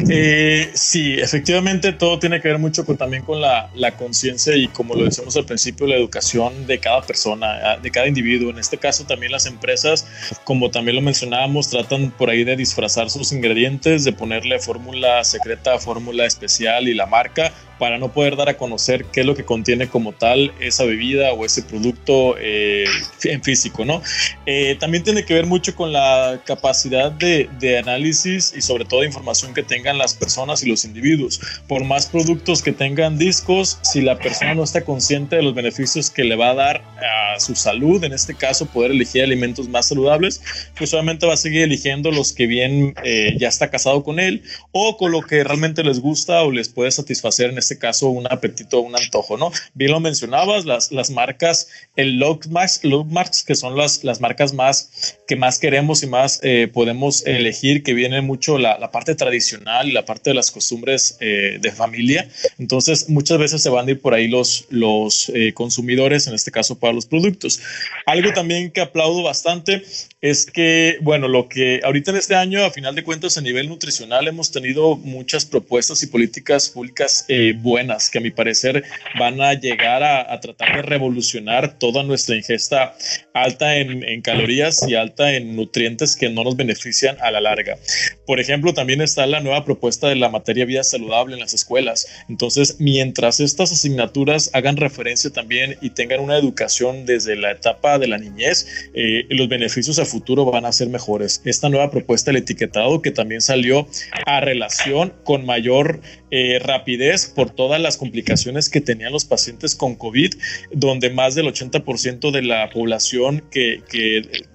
Eh, sí, efectivamente todo tiene que ver mucho con, también con la, la conciencia y como lo decíamos al principio, la educación de cada persona, ah, de cada individuo. En este caso también las empresas, como también lo mencionábamos, tratan por ahí de disfrazar sus ingredientes, de ponerle fórmula secreta, fórmula especial y la marca para no poder dar a conocer qué es lo que contiene como tal esa bebida o ese producto eh, en físico, ¿no? Eh, también tiene que ver mucho con la capacidad de, de, análisis y sobre todo información que tengan las personas y los individuos. Por más productos que tengan discos, si la persona no está consciente de los beneficios que le va a dar a su salud, en este caso poder elegir alimentos más saludables, pues obviamente va a seguir eligiendo los que bien eh, ya está casado con él o con lo que realmente les gusta o les puede satisfacer en este caso un apetito, un antojo, ¿no? Bien lo mencionabas, las, las marcas, el Logmarks, Logmarks que son las, las marcas más que más queremos y más eh, podemos elegir, que viene mucho la, la, parte tradicional y la parte de las costumbres eh, de familia. Entonces, muchas veces se van a ir por ahí los, los eh, consumidores, en este caso para los productos. Algo también que aplaudo bastante es que, bueno, lo que ahorita en este año, a final de cuentas, a nivel nutricional, hemos tenido muchas propuestas y políticas públicas eh, buenas que a mi parecer van a llegar a, tratar de revolucionar toda nuestra ingesta alta en, en, calorías y alta en nutrientes que no nos benefician a la larga. Por ejemplo, también está la nueva propuesta de la materia vida saludable en las escuelas. Entonces, mientras estas asignaturas hagan referencia también y tengan una educación desde la etapa de la niñez, eh, los beneficios a futuro van a ser mejores. Esta nueva propuesta del etiquetado que también salió a relación con mayor eh, rapidez por todas las complicaciones que tenían los pacientes con COVID, donde más del 80% de la población que,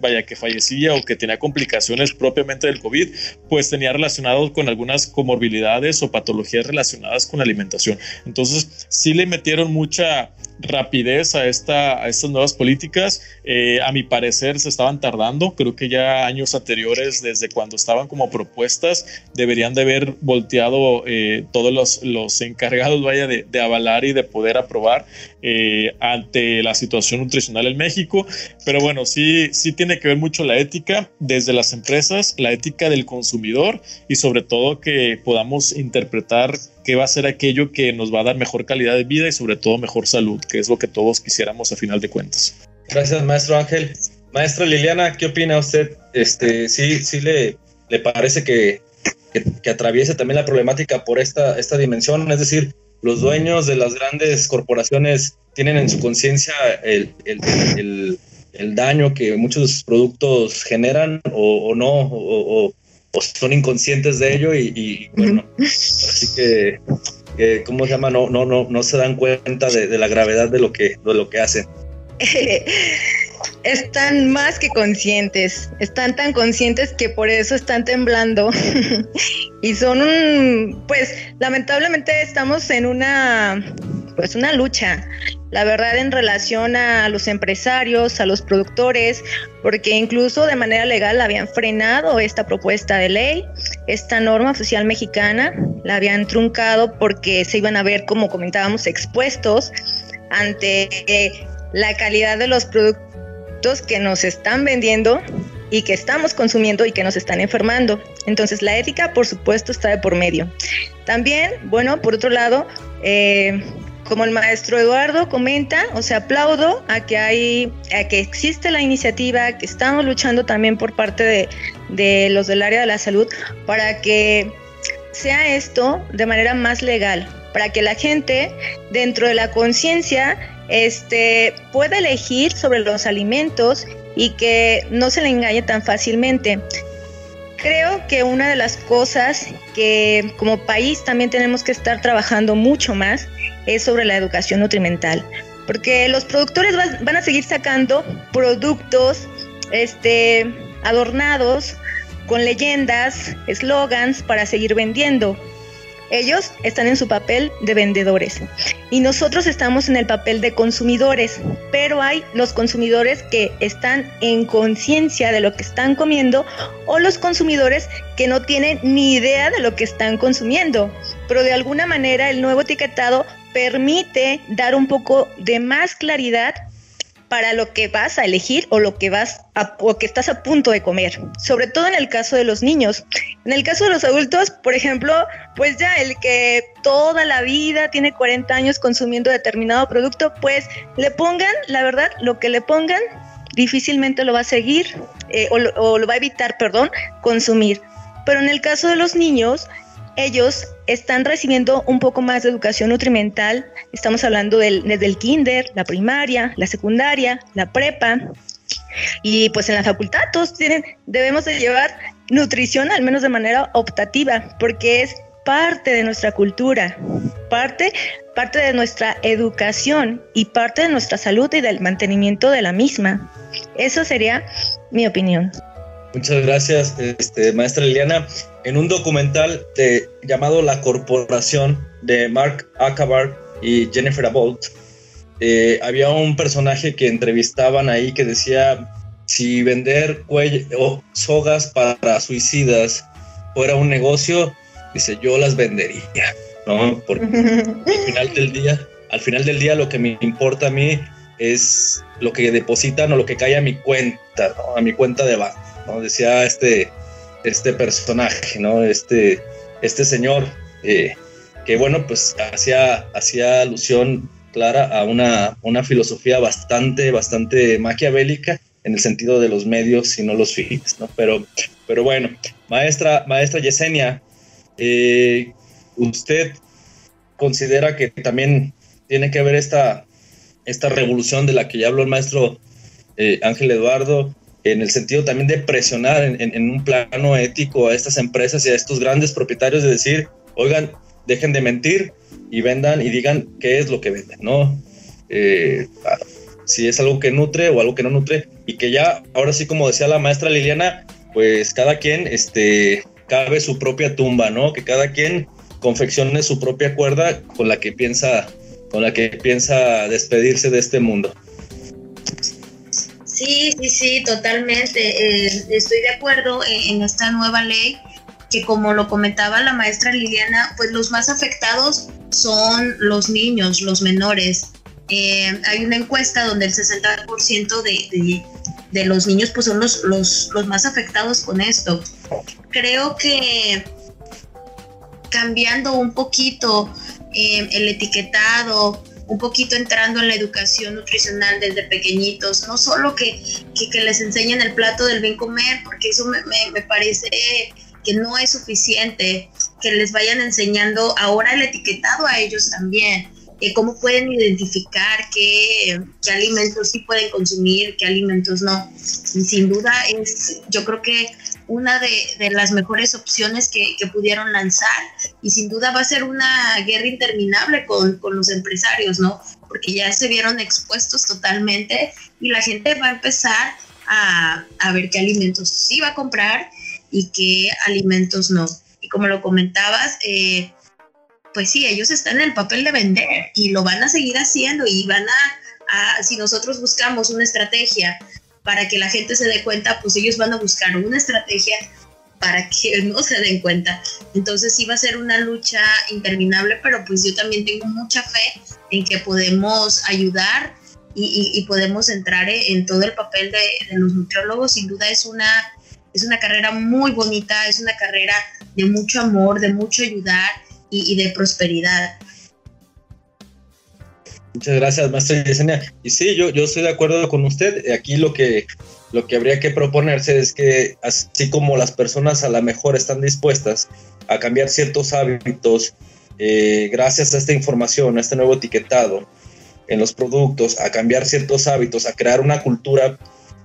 vaya, que fallecía o que tenía complicaciones propiamente del COVID, pues tenía relacionados con algunas comorbilidades o patologías relacionadas con la alimentación. Entonces, sí le metieron mucha rapidez a, esta, a estas nuevas políticas. Eh, a mi parecer se estaban tardando, creo que ya años anteriores, desde cuando estaban como propuestas, deberían de haber volteado eh, todos los, los, encargados, vaya, de, de, avalar y de poder aprobar eh, ante la situación nutricional en México. Pero bueno, sí, sí tiene que ver mucho la ética desde las empresas, la ética del consumidor y sobre todo que podamos interpretar qué va a ser aquello que nos va a dar mejor calidad de vida y sobre todo mejor salud, que es lo que todos quisiéramos a final de cuentas. Gracias, maestro Ángel. Maestra Liliana, ¿qué opina usted? Este, sí, sí le, le parece que que, atraviese también la problemática por esta, esta dimensión, es decir, los dueños de las grandes corporaciones tienen en su conciencia el, el, el, daño que muchos de productos generan o, no, o, son inconscientes de ello y, bueno, así que, ¿cómo se llama? No, no, no, no se dan cuenta de, de la gravedad de lo que, de lo que hacen. <laughs> están más que conscientes, están tan conscientes que por eso están temblando. <laughs> y son un, pues lamentablemente estamos en una, pues una lucha, la verdad en relación a los empresarios, a los productores, porque incluso de manera legal habían frenado esta propuesta de ley, esta norma oficial mexicana, la habían truncado porque se iban a ver, como comentábamos, expuestos ante la calidad de los productos que nos están vendiendo y que estamos consumiendo y que nos están enfermando. Entonces la ética, por supuesto, está de por medio. También, bueno, por otro lado, eh, como el maestro Eduardo comenta, o sea, aplaudo a que hay, a que existe la iniciativa, que estamos luchando también por parte de, los del área de la salud para que sea esto de manera más legal, para que la gente dentro de la conciencia este, puede elegir sobre los alimentos y que no se le engañe tan fácilmente. Creo que una de las cosas que como país también tenemos que estar trabajando mucho más es sobre la educación nutrimental, porque los productores van a seguir sacando productos este, adornados con leyendas, eslogans para seguir vendiendo. Ellos están en su papel de vendedores. Y nosotros estamos en el papel de consumidores, pero hay los consumidores que están en conciencia de lo que están comiendo o los consumidores que no tienen ni idea de lo que están consumiendo, pero de alguna manera el nuevo etiquetado permite dar un poco de más claridad para lo que vas a elegir o lo que vas a, o que estás a punto de comer, sobre todo en el caso de los niños. En el caso de los adultos, por ejemplo, pues ya el que toda la vida tiene 40 años consumiendo determinado producto, pues le pongan, la verdad, lo que le pongan, difícilmente lo va a seguir eh, o, o lo va a evitar, perdón, consumir. Pero en el caso de los niños, ellos están recibiendo un poco más de educación nutrimental. Estamos hablando del, desde el kinder, la primaria, la secundaria, la prepa. Y pues en la facultad todos tienen, debemos de llevar nutrición al menos de manera optativa, porque es parte de nuestra cultura, parte, parte de nuestra educación y parte de nuestra salud y del mantenimiento de la misma. Eso sería mi opinión. Muchas gracias, este, maestra Liliana. En un documental de, llamado La Corporación de Mark Acabar y Jennifer Abbott, eh, había un personaje que entrevistaban ahí que decía si vender o sogas para suicidas fuera un negocio, dice yo las vendería, ¿no? Porque al final del día, al final del día lo que me importa a mí es lo que depositan o lo que cae a mi cuenta, a mi cuenta de banco. Decía este, este personaje, ¿no? Este, este señor, eh, que bueno, pues hacía, hacía alusión clara a una, una filosofía bastante, bastante maquiavélica en el sentido de los medios y no los fines, ¿no? Pero, pero bueno, maestra, maestra Yesenia, eh, ¿usted considera que también tiene que haber esta, esta revolución de la que ya habló el maestro eh, Ángel Eduardo en el sentido también de presionar en, un plano ético a estas empresas y a estos grandes propietarios de decir, oigan, dejen de mentir y vendan y digan qué es lo que venden, ¿no? Eh, si es algo que nutre o algo que no nutre y que ya, ahora sí como decía la maestra Liliana, pues cada quien este, cabe su propia tumba, ¿no? Que cada quien confeccione su propia cuerda con la que piensa, con la que piensa despedirse de este mundo. Sí, sí, sí, totalmente. Eh, estoy de acuerdo en, esta nueva ley que como lo comentaba la maestra Liliana, pues los más afectados son los niños, los menores. Eh, hay una encuesta donde el 60% de, de, los niños pues son los, los, los más afectados con esto. Creo que cambiando un poquito eh, el etiquetado, un poquito entrando en la educación nutricional desde pequeñitos, no solo que, que, les enseñen el plato del bien comer, porque eso me, me, parece que no es suficiente, que les vayan enseñando ahora el etiquetado a ellos también, cómo pueden identificar qué, qué, alimentos sí pueden consumir, qué alimentos no. sin duda es, yo creo que una de, de las mejores opciones que, que, pudieron lanzar y sin duda va a ser una guerra interminable con, con los empresarios, ¿no? Porque ya se vieron expuestos totalmente y la gente va a empezar a, a ver qué alimentos sí va a comprar y qué alimentos no. Y como lo comentabas, eh, pues sí, ellos están en el papel de vender y lo van a seguir haciendo y van a, si nosotros buscamos una estrategia para que la gente se dé cuenta, pues ellos van a buscar una estrategia para que <laughs> no se den cuenta. Entonces sí va a ser una lucha interminable, pero pues yo también tengo mucha fe en que podemos ayudar y, podemos entrar en todo el papel de, los nutriólogos. Sin duda es una, es una carrera muy bonita, es una carrera de mucho amor, de mucho ayudar y, de prosperidad. Muchas gracias, maestra Yesenia. Y sí, yo, yo estoy de acuerdo con usted. Aquí lo que, lo que habría que proponerse es que así como las personas a lo mejor están dispuestas a cambiar ciertos hábitos eh, gracias a esta información, a este nuevo etiquetado en los productos, a cambiar ciertos hábitos, a crear una cultura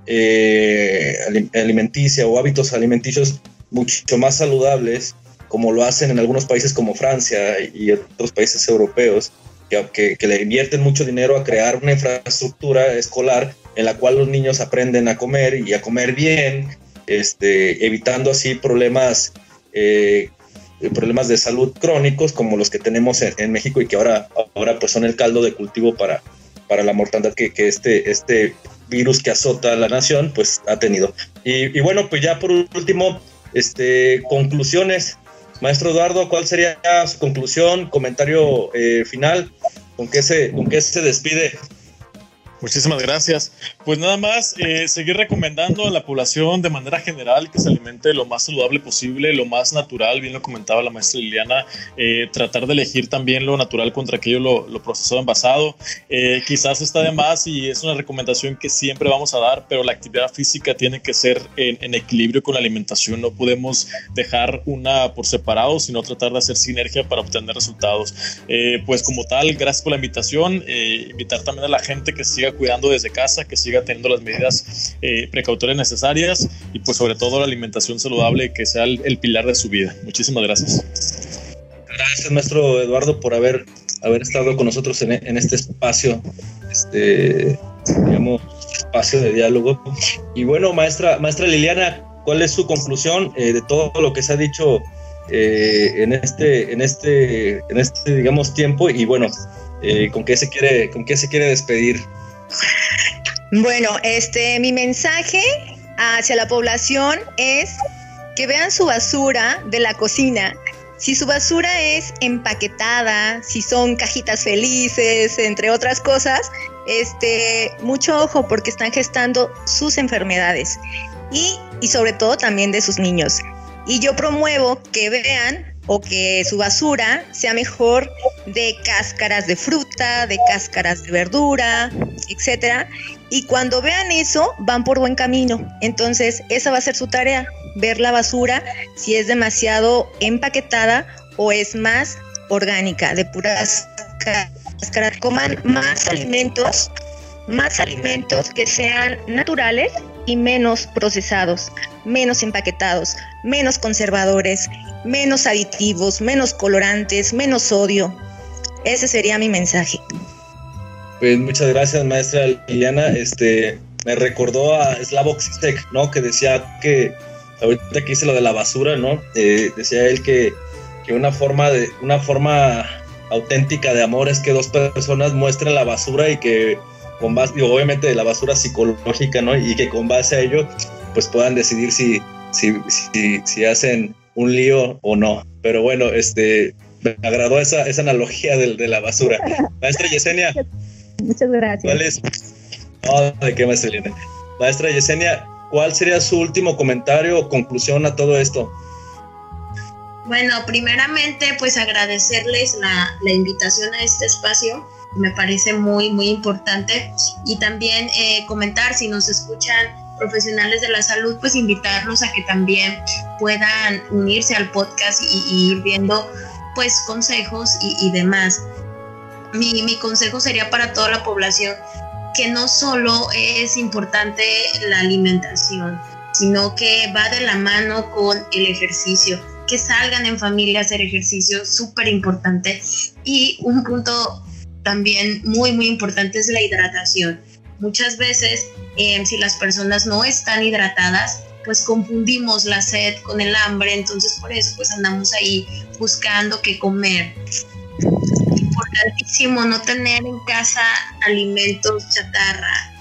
eh, alimenticia o hábitos alimenticios mucho más saludables, como lo hacen en algunos países como Francia y otros países europeos, que, que, le invierten mucho dinero a crear una infraestructura escolar en la cual los niños aprenden a comer y a comer bien, este, evitando así problemas, eh, problemas de salud crónicos como los que tenemos en, México y que ahora, ahora pues son el caldo de cultivo para, para la mortandad que, este, este virus que azota a la nación pues ha tenido. Y, y bueno, pues ya por último, este, conclusiones Maestro Eduardo, ¿cuál sería su conclusión, comentario eh, final? ¿Con qué, se, ¿Con qué se despide Muchísimas gracias. Pues nada más, eh, seguir recomendando a la población de manera general que se alimente lo más saludable posible, lo más natural, bien lo comentaba la maestra Liliana, eh, tratar de elegir también lo natural contra aquello lo, lo procesado envasado. Eh, quizás está de más y es una recomendación que siempre vamos a dar, pero la actividad física tiene que ser en, en equilibrio con la alimentación. No podemos dejar una por separado, sino tratar de hacer sinergia para obtener resultados. pues como tal, gracias por la invitación. invitar también a la gente que siga cuidando desde casa, que siga teniendo las medidas eh, precautorias necesarias y pues sobre todo la alimentación saludable que sea el, pilar de su vida. Muchísimas gracias. Gracias, maestro Eduardo, por haber, haber estado con nosotros en, este espacio, este, digamos, espacio de diálogo. Y bueno, maestra, maestra Liliana, ¿cuál es su conclusión eh, de todo lo que se ha dicho eh, en este, en este, en este, digamos, tiempo? Y bueno, eh, ¿con qué se quiere, con qué se quiere despedir? Bueno, este, mi mensaje hacia la población es que vean su basura de la cocina. Si su basura es empaquetada, si son cajitas felices, entre otras cosas, este, mucho ojo porque están gestando sus enfermedades y, y sobre todo también de sus niños. Y yo promuevo que vean o que su basura sea mejor de cáscaras de fruta, de cáscaras de verdura, etcétera. Y cuando vean eso, van por buen camino. Entonces, esa va a ser su tarea, ver la basura si es demasiado empaquetada o es más orgánica, de puras cáscaras. Coman más alimentos, más alimentos que sean naturales y menos procesados, menos empaquetados, menos conservadores, menos aditivos, menos colorantes, menos sodio. Ese sería mi mensaje. Pues muchas gracias, maestra Liliana. Este me recordó a Slavoj Zizek, ¿no? Que decía que ahorita que hice lo de la basura, ¿no? Eh, decía él que, que una forma de una forma auténtica de amor es que dos personas muestren la basura y que con base, obviamente la basura psicológica, ¿no? Y que con base a ello, pues puedan decidir si, si, si, hacen un lío o no. Pero bueno, este, me agradó esa, esa analogía de, de la basura. <laughs> Maestra Yesenia. Muchas gracias. ¿Cuál es? No, de qué maestra Maestra Yesenia, ¿cuál sería su último comentario o conclusión a todo esto? Bueno, primeramente, pues agradecerles la, la invitación a este espacio me parece muy, muy importante. Y también eh, comentar si nos escuchan profesionales de la salud, pues invitarlos a que también puedan unirse al podcast y, ir viendo pues consejos y, demás. Mi, mi consejo sería para toda la población que no solo es importante la alimentación, sino que va de la mano con el ejercicio, que salgan en familia a hacer ejercicio, súper importante. Y un punto también muy, muy importante es la hidratación. Muchas veces, eh, si las personas no están hidratadas, pues confundimos la sed con el hambre, entonces por eso pues andamos ahí buscando qué comer. Importantísimo no tener en casa alimentos chatarra,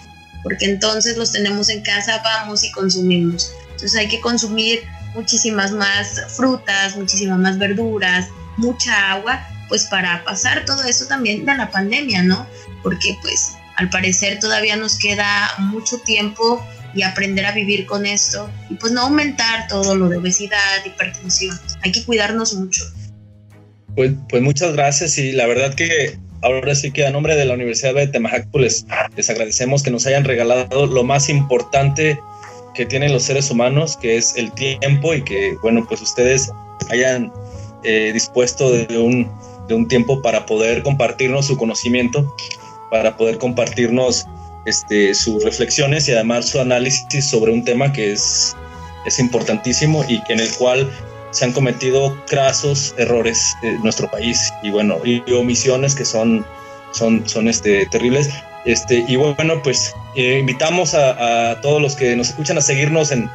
porque entonces los tenemos en casa, vamos y consumimos. Entonces hay que consumir muchísimas más frutas, muchísimas más verduras, mucha agua, pues para pasar todo eso también de la pandemia, ¿no? Porque pues al parecer todavía nos queda mucho tiempo y aprender a vivir con esto y pues no aumentar todo lo de obesidad, hipertensión. Hay que cuidarnos mucho. Pues, pues muchas gracias y la verdad que ahora sí que a nombre de la Universidad de Temajac pues les agradecemos que nos hayan regalado lo más importante que tienen los seres humanos, que es el tiempo y que, bueno, pues ustedes hayan eh, dispuesto de un, de un tiempo para poder compartirnos su conocimiento, para poder compartirnos este, sus reflexiones y además su análisis sobre un tema que es, es importantísimo y en el cual se han cometido crasos errores en nuestro país y bueno, y omisiones que son, son, son este, terribles. Este, y bueno, pues eh, invitamos a, todos los que nos escuchan a seguirnos en,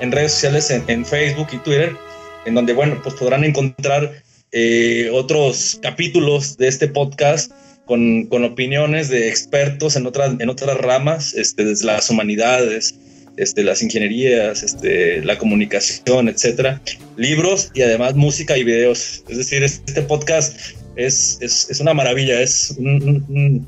en redes sociales, en, Facebook y Twitter, en donde, bueno, pues podrán encontrar eh, otros capítulos de este podcast con, con, opiniones de expertos en otras, en otras ramas, este, desde las humanidades, este, las ingenierías, este, la comunicación, etcétera, libros y además música y videos. Es decir, este podcast es, es, es una maravilla, es un,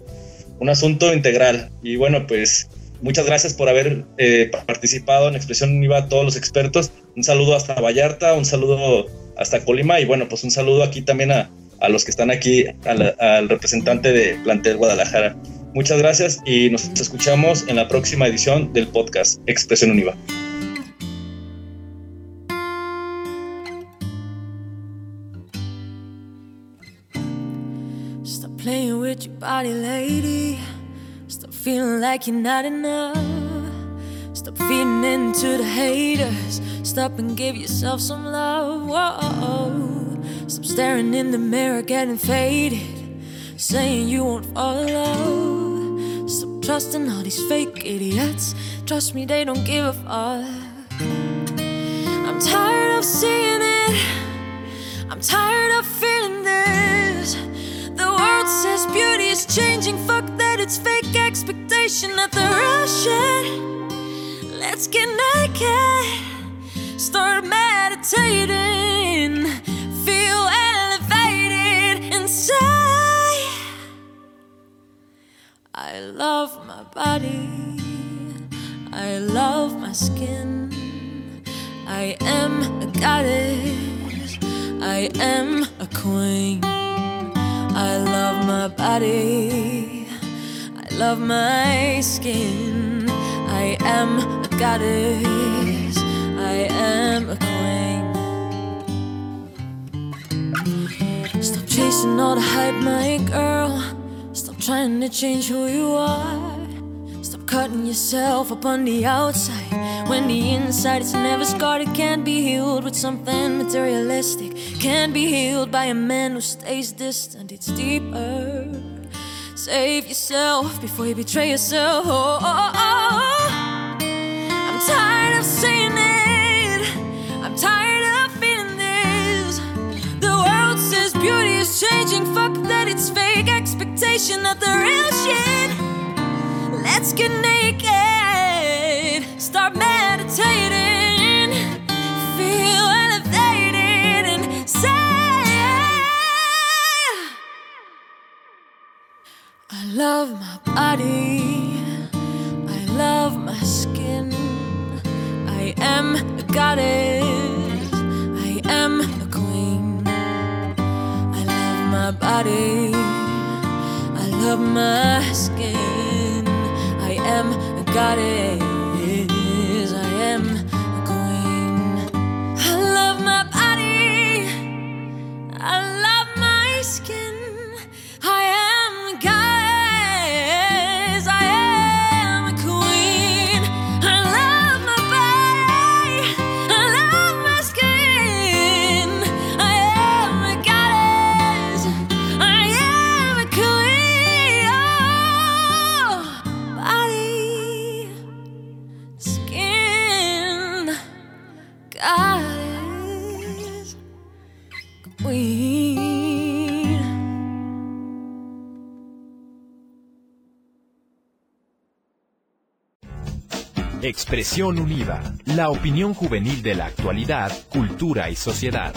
un, asunto integral. Y bueno, pues muchas gracias por haber eh, participado en Expresión Univa a todos los expertos. Un saludo hasta Vallarta, un saludo hasta Colima y bueno, pues un saludo aquí también a, a los que están aquí, al representante de Plantel Guadalajara. Muchas gracias y nos escuchamos en la próxima edición del podcast Expresión Univa. Stop playing with your body, lady. Stop feeling like you're not enough. Stop feeding into the haters. Stop and give yourself some love. Whoa. Stop staring in the mirror, getting faded. Saying you won't in love. trusting all these fake idiots. Trust me, they don't give a fuck. I'm tired of seeing it. I'm tired of feeling this. The world says beauty is changing. Fuck that, it's fake expectation of the shit. Let's get naked. Start meditating. Feel elevated inside. I love my body, I love my skin. I am a goddess, I am a queen. I love my body, I love my skin. I am a goddess, am a queen. Stop chasing all the hype, my girl Stop trying to change who you are. Stop cutting yourself up on the outside. When the inside is never scarred, it can't be healed with something materialistic. Can't be healed by a man who stays distant, it's deeper. Save yourself before you betray yourself. Oh, oh, oh. oh. Expectation of the real shit. Let's get naked, start meditating, feel elevated and say, I love my body, I love my skin, I am a goddess, I am a queen, I love my body love my skin. I am a goddess. Expresión Unida, la opinión juvenil de la actualidad, cultura y sociedad.